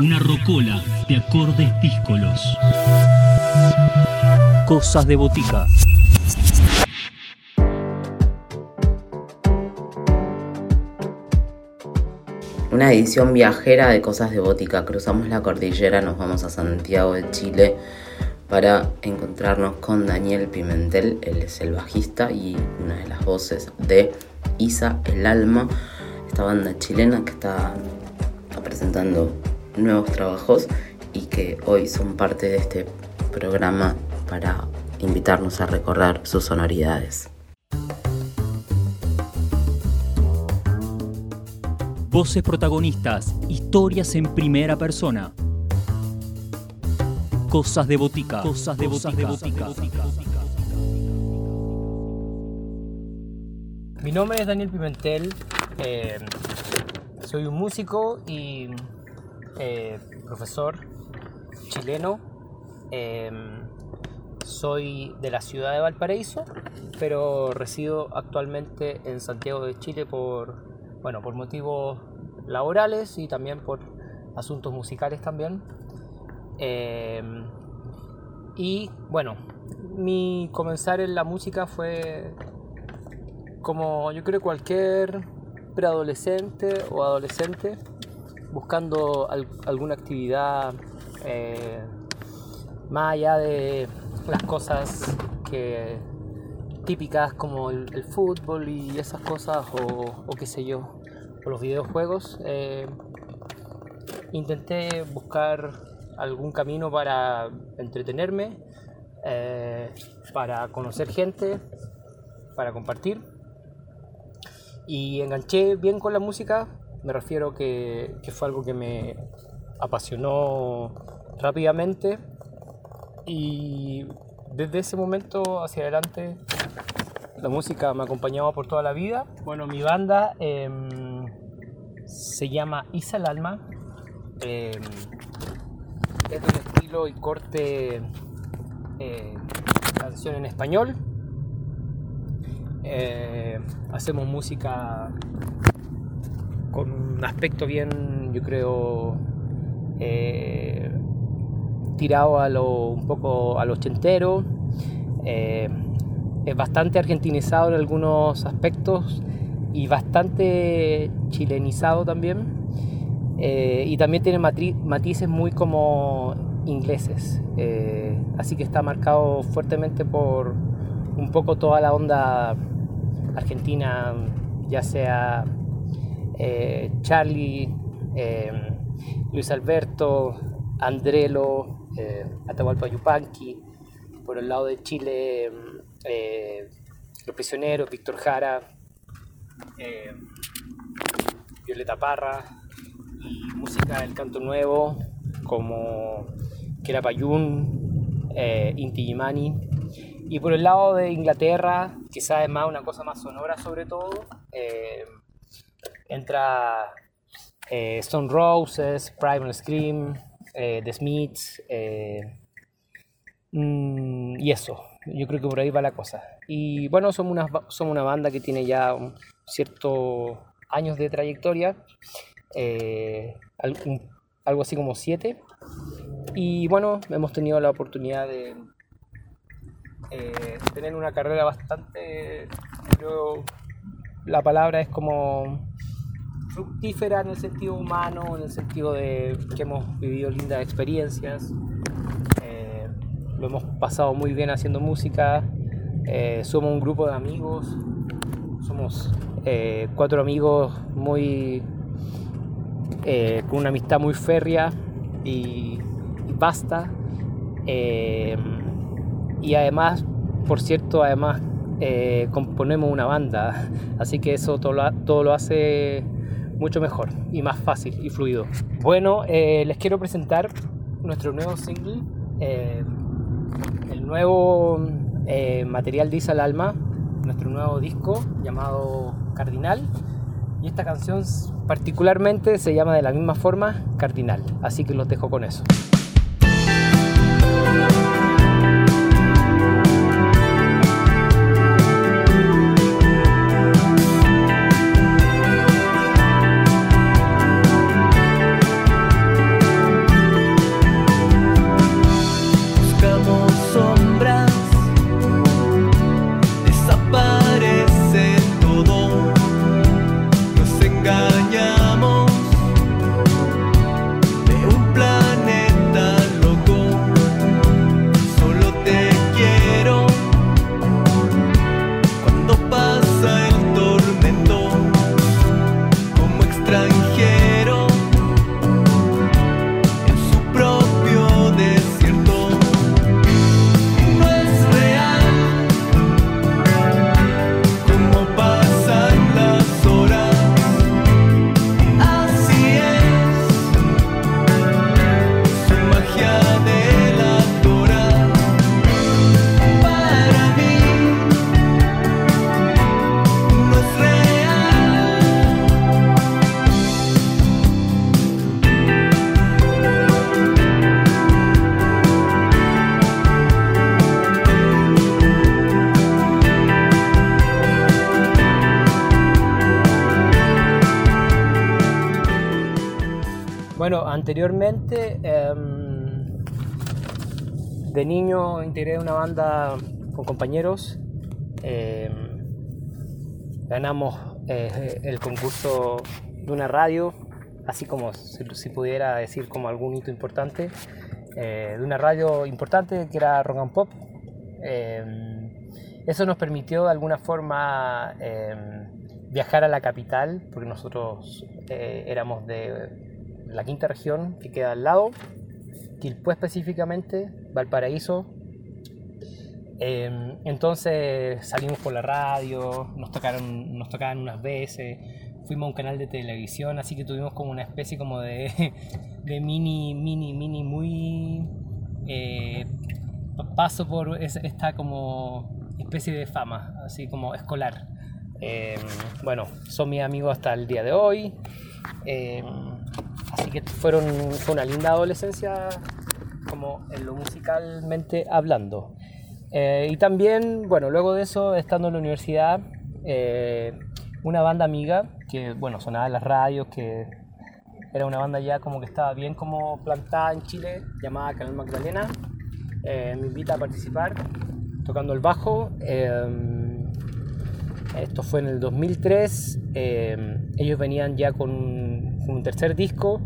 Una rocola de acordes díscolos. Cosas de botica. Una edición viajera de Cosas de Bótica. Cruzamos la cordillera, nos vamos a Santiago de Chile para encontrarnos con Daniel Pimentel. Él es el bajista y una de las voces de Isa el Alma, esta banda chilena que está presentando nuevos trabajos y que hoy son parte de este programa para invitarnos a recorrer sus sonoridades. Voces protagonistas, historias en primera persona. Cosas de botica. Cosas de botica. Mi nombre es Daniel Pimentel. Eh, soy un músico y eh, profesor chileno. Eh, soy de la ciudad de Valparaíso, pero resido actualmente en Santiago de Chile por bueno, por motivos laborales y también por asuntos musicales también. Eh, y bueno, mi comenzar en la música fue como yo creo cualquier preadolescente o adolescente buscando alguna actividad eh, más allá de las cosas que típicas como el, fútbol y esas cosas o, qué sé yo, o los videojuegos, eh, intenté buscar algún camino para entretenerme, eh, para conocer gente, para compartir. Y enganché bien con la música, me refiero que, que fue algo que me apasionó rápidamente y desde ese momento hacia adelante la música me acompañaba por toda la vida. Bueno, mi banda em, se llama Isa Alma. Em, es de un estilo y corte eh, canción en español. Eh, hacemos música con un aspecto bien, yo creo, eh, tirado a lo, un poco a lo ochentero. Eh, es bastante argentinizado en algunos aspectos y bastante chilenizado también. Eh, y también tiene matices muy como ingleses. Así que está marcado fuertemente por un poco toda la onda argentina, ya sea Charlie, Luis Alberto, Andrelo, eh, Atahualpa Yupanqui, por el lado de Chile, eh, Los Prisioneros, Víctor Jara, eh, Violeta Parra, música del canto nuevo como Querapayún, eh, Inti Gimani. Y por el lado de Inglaterra, quizás es más una cosa más sonora sobre todo, eh, entra Stone Roses, Primal Scream, eh, The Smiths, eh, mm, y eso. Yo creo que por ahí va la cosa. Y bueno, somos una, banda que tiene ya ciertos años de trayectoria, eh, algo así como siete. Y bueno, hemos tenido la oportunidad de tener una carrera bastante, creo, la palabra es como fructífera en el sentido humano, en el sentido de que hemos vivido lindas experiencias, eh, lo hemos pasado muy bien haciendo música, eh, somos un grupo de amigos, somos eh, cuatro amigos muy con una amistad muy férrea y, y basta. y además, por cierto, además componemos una banda, así que eso todo todo lo hace mucho mejor y más fácil y fluido. Bueno, eh, les quiero presentar nuestro nuevo single, eh, el nuevo eh, material de Isa al Alma, nuestro nuevo disco llamado Cardinal. Y esta canción particularmente se llama de la misma forma Cardinal, así que los dejo con eso. Bueno, anteriormente em, de niño integré una banda con compañeros. Em, ganamos eh, el concurso de una radio, así como si, pudiera decir como algún hito importante, eh, de una radio importante que era Rock and Pop. Em, eso nos permitió de alguna forma viajar a la capital, porque nosotros eh, éramos de la quinta región que queda al lado, Quilpué específicamente, Valparaíso. Em, entonces salimos por la radio, nos tocaron, nos tocaban unas veces, fuimos a un canal de televisión, así que tuvimos como una especie como de, de mini, mini, mini, muy eh, paso por esta como especie de fama, así como escolar. Em, bueno, son mis amigos hasta el día de hoy. Em, Así que fueron, fue una linda adolescencia como en lo musicalmente hablando. Eh, y también, bueno, luego de eso, estando en la universidad, eh, una banda amiga que, bueno, sonaba en las radios, que era una banda ya como que estaba bien como plantada en Chile, llamada Canal Magdalena, eh, me invita a participar tocando el bajo. esto fue en el 2003. ellos venían ya con un tercer disco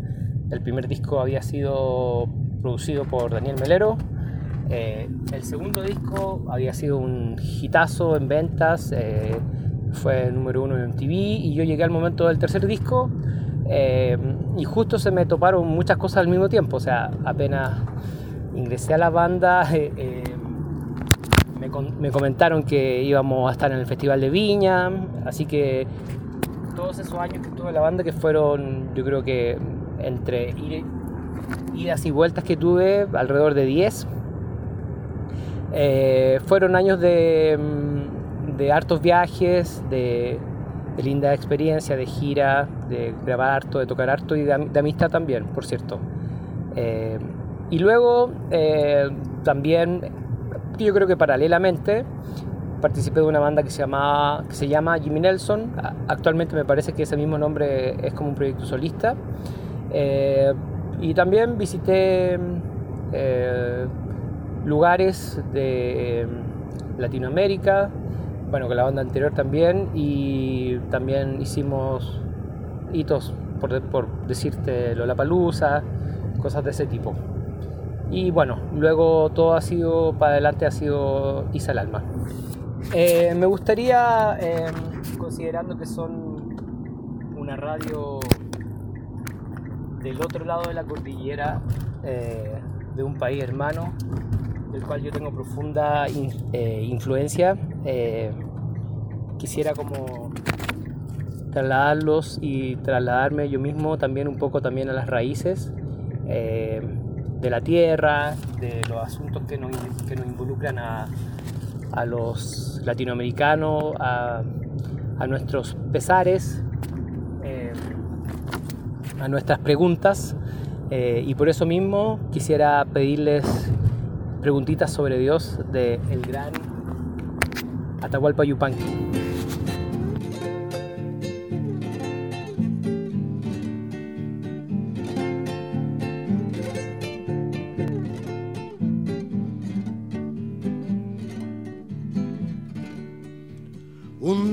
el primer disco había sido producido por Daniel Melero. Eh, el segundo disco había sido un hitazo en ventas, eh, fue número uno en MTV y yo llegué al momento del tercer disco eh, y justo se me toparon muchas cosas al mismo tiempo, o sea, apenas ingresé a la banda me, me, comentaron que íbamos a estar en el Festival de Viña, así que todos esos años que estuve en la banda que fueron yo creo que entre idas y vueltas que tuve, alrededor de 10. Eh, fueron años de, mm, de hartos viajes, de, linda experiencia, de gira, de grabar harto, de tocar harto y de, amistad también, por cierto. Eh, y luego eh, también, yo creo que paralelamente, participé de una banda que se, llama, que se llama Jimmy Nelson. Actualmente me parece que ese mismo nombre es como un proyecto solista. Eh, y también visité eh, lugares de Latinoamérica, bueno, con la banda anterior también, y también hicimos hitos, por, por decirte, Lollapalooza, cosas de ese tipo. Y bueno, luego todo ha sido, para adelante ha sido Isa el Alma. Eh, me gustaría, considerando que son una radio del otro lado de la cordillera eh, de un país hermano del cual yo tengo profunda eh, influencia. Quisiera como trasladarlos y trasladarme yo mismo también un poco también a las raíces de la tierra, de los asuntos que nos, que nos involucran a, a los latinoamericanos, a, a nuestros pesares, a nuestras preguntas eh, y por eso mismo quisiera pedirles preguntitas sobre Dios de el gran Atahualpa Yupanqui.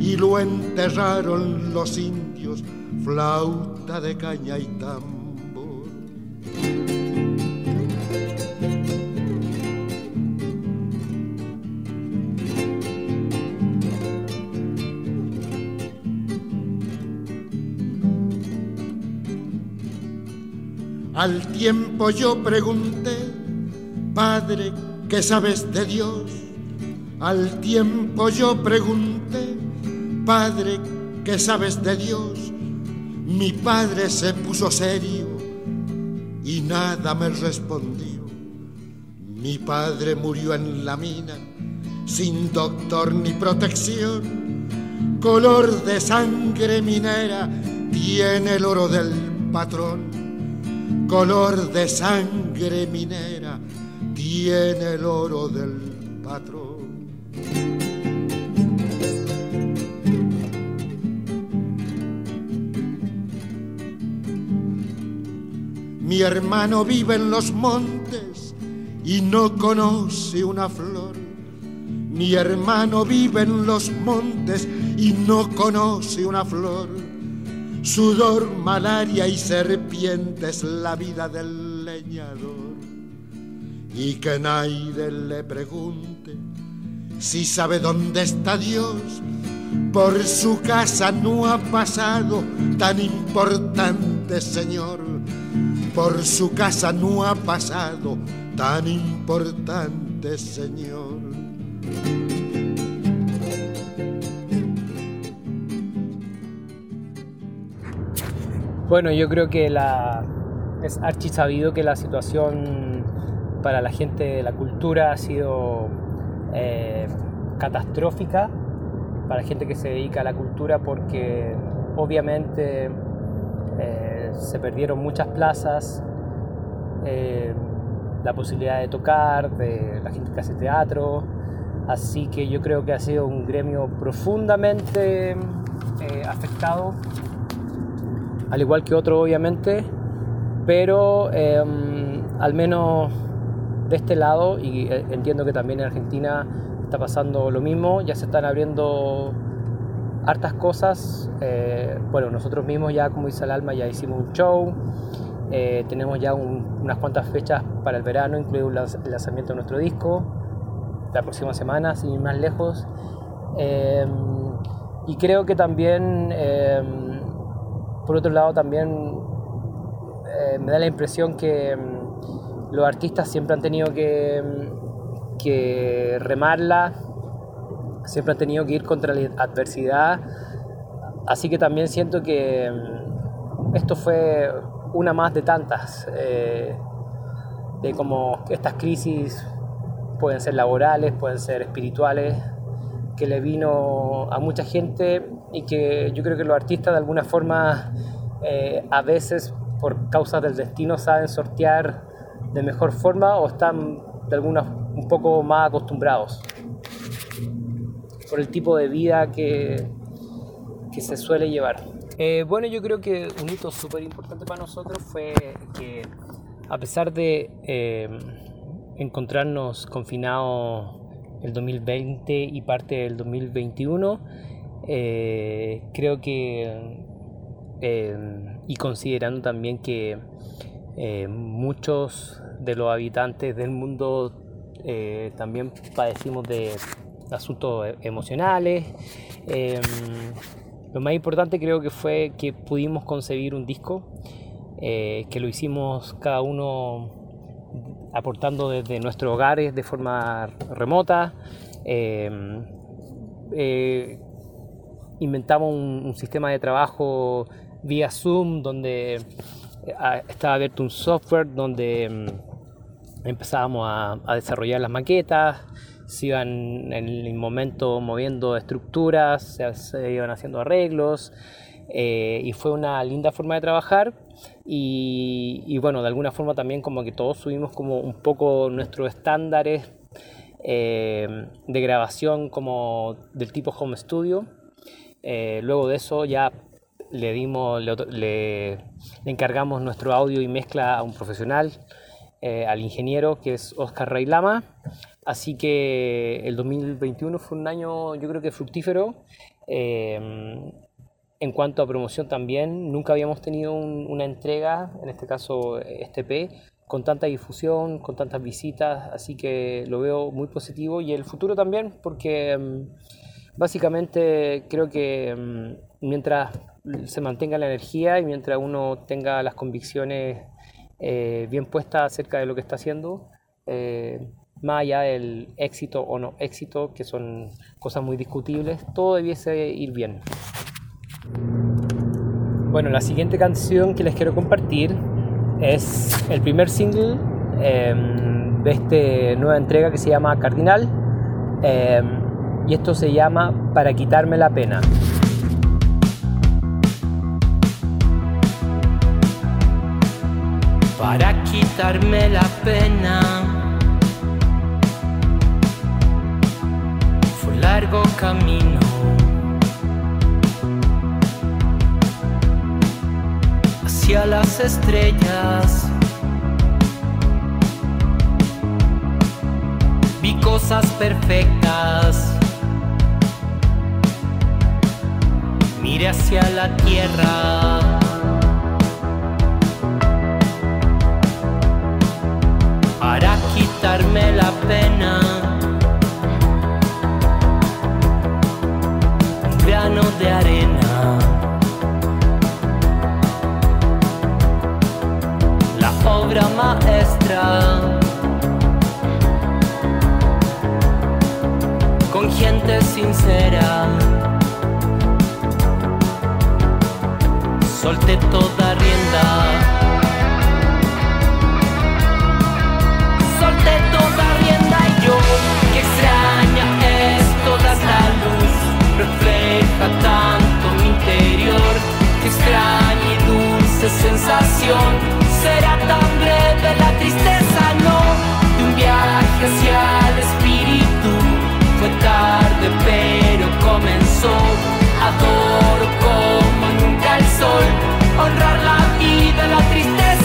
y lo enterraron los indios flauta de caña y tambor. Al tiempo yo pregunté, Padre, ¿qué sabes de Dios? Al tiempo yo pregunté, Padre, ¿qué sabes de Dios? Mi padre se puso serio y nada me respondió. Mi padre murió en la mina, sin doctor ni protección. Color de sangre minera tiene el oro del patrón. Color de sangre minera tiene el oro del patrón. Mi hermano vive en los montes y no conoce una flor. Mi hermano vive en los montes y no conoce una flor. Sudor, malaria y serpientes la vida del leñador. Y que nadie le pregunte si sabe dónde está Dios. Por su casa no ha pasado tan importante Señor por su casa no ha pasado tan importante señor. Bueno, yo creo que la, es archi sabido que la situación para la gente de la cultura ha sido eh, catastrófica para la gente que se dedica a la cultura porque obviamente eh, se perdieron muchas plazas, eh, la posibilidad de tocar, de la gente que hace teatro, así que yo creo que ha sido un gremio profundamente eh, afectado, al igual que otro obviamente, pero em, al menos de este lado, y entiendo que también en Argentina está pasando lo mismo, ya se están abriendo hartas cosas. Eh, bueno, nosotros mismos ya, como dice el alma, ya hicimos un show. Eh, tenemos ya unas cuantas fechas para el verano, incluido el lanzamiento de nuestro disco, la próxima semana, sin ir más lejos. Em, y creo que también, em, por otro lado, también eh, me da la impresión que em, los artistas siempre han tenido que, que remarla siempre han tenido que ir contra la adversidad, así que también siento que mm, esto fue una más de tantas, eh, de como estas crisis pueden ser laborales, pueden ser espirituales, que le vino a mucha gente y que yo creo que los artistas de alguna forma eh, a veces por causa del destino saben sortear de mejor forma o están de alguna un poco más acostumbrados por el tipo de vida que, que se suele llevar. Eh, bueno, yo creo que un hito súper importante para nosotros fue que a pesar de eh, encontrarnos confinados el 2020 y parte del 2021, eh, creo que, y considerando también que muchos de los habitantes del mundo también padecimos de asuntos e-, emocionales. Em, lo más importante creo que fue que pudimos concebir un disco, eh, que lo hicimos cada uno aportando desde nuestros hogares de forma remota. Em, eh, inventamos un, sistema de trabajo vía Zoom donde eh, estaba abierto un software donde em, empezábamos a desarrollar las maquetas, se iban en el momento moviendo estructuras, se, iban haciendo arreglos eh, y fue una linda forma de trabajar y, bueno, de alguna forma también como que todos subimos como un poco nuestros estándares eh, de grabación como del tipo home studio. Eh, luego de eso ya le dimos, le, encargamos nuestro audio y mezcla a un profesional, al ingeniero que es Oscar Reylama Así que el 2021 fue un año yo creo que fructífero. Em, en cuanto a promoción también, nunca habíamos tenido una entrega, en este caso este P, con tanta difusión, con tantas visitas, así que lo veo muy positivo. Y el futuro también, porque em, básicamente creo que em, mientras se mantenga la energía y mientras uno tenga las convicciones eh, bien puestas acerca de lo que está haciendo, eh, más allá del éxito o no éxito, que son cosas muy discutibles, todo debiese ir bien. Bueno, la siguiente canción que les quiero compartir es el primer single em, de esta nueva entrega que se llama Cardinal. Em, y esto se llama Para quitarme la pena. Para quitarme la pena. Fue largo camino. Hacia las estrellas. Vi cosas perfectas. Mire hacia la tierra. Quitarme la pena. Un grano de arena. La obra maestra. Con gente sincera. solté toda rienda. Dulce sensación, será tan breve la tristeza, no, de un viaje hacia el espíritu, fue tarde pero comenzó, adoro como nunca el sol, honrar la vida, la tristeza,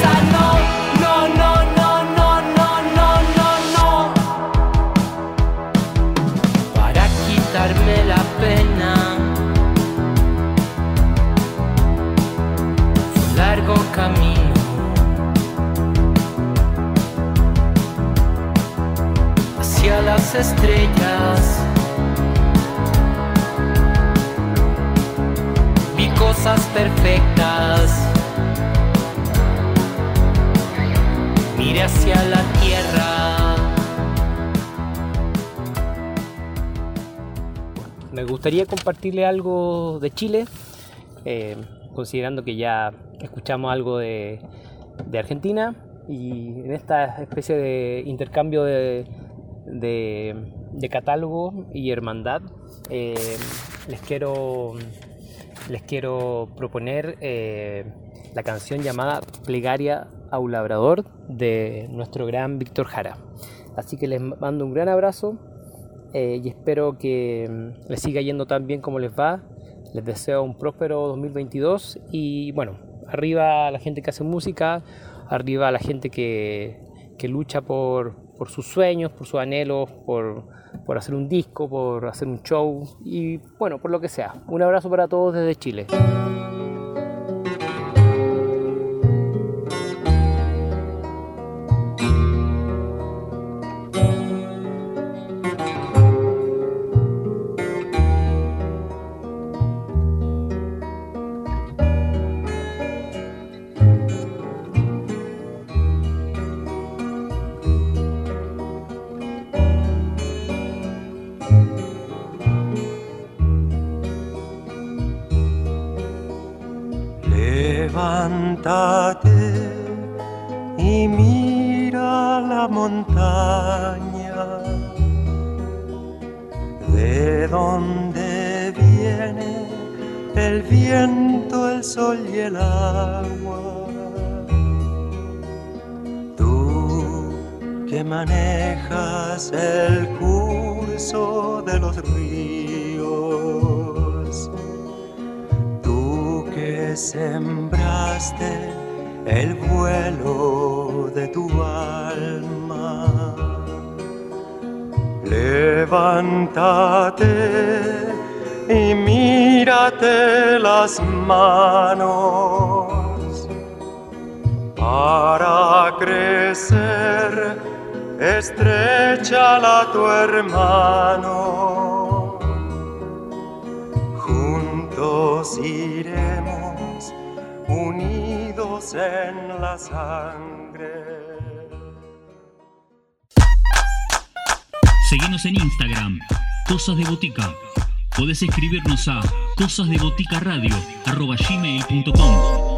gustaría compartirle algo de Chile, eh, considerando que ya escuchamos algo de, Argentina y en esta especie de intercambio de, de- de catálogo y hermandad eh, les quiero les quiero proponer eh, la canción llamada Plegaria a un labrador de nuestro gran Víctor Jara. Así que les mando un gran abrazo eh, y espero que mm, les siga yendo tan bien como les va. Les deseo un próspero 2022 y bueno, arriba la gente que hace música, arriba la gente que, que lucha por, por sus sueños, por sus anhelos, por, por hacer un disco, por hacer un show y bueno, por lo que sea. Un abrazo para todos desde Chile. Y mira la montaña, de donde viene el viento, el sol y el agua. Tú que manejas el curso de los ríos tú que sembraste el vuelo de tu alma. Levántate y mírate las manos para crecer. Estrechala a tu hermano en la sangre. Seguinos en Instagram, Cosas de Botica. Podés escribirnos a cosasdeboticaradio.gmail.com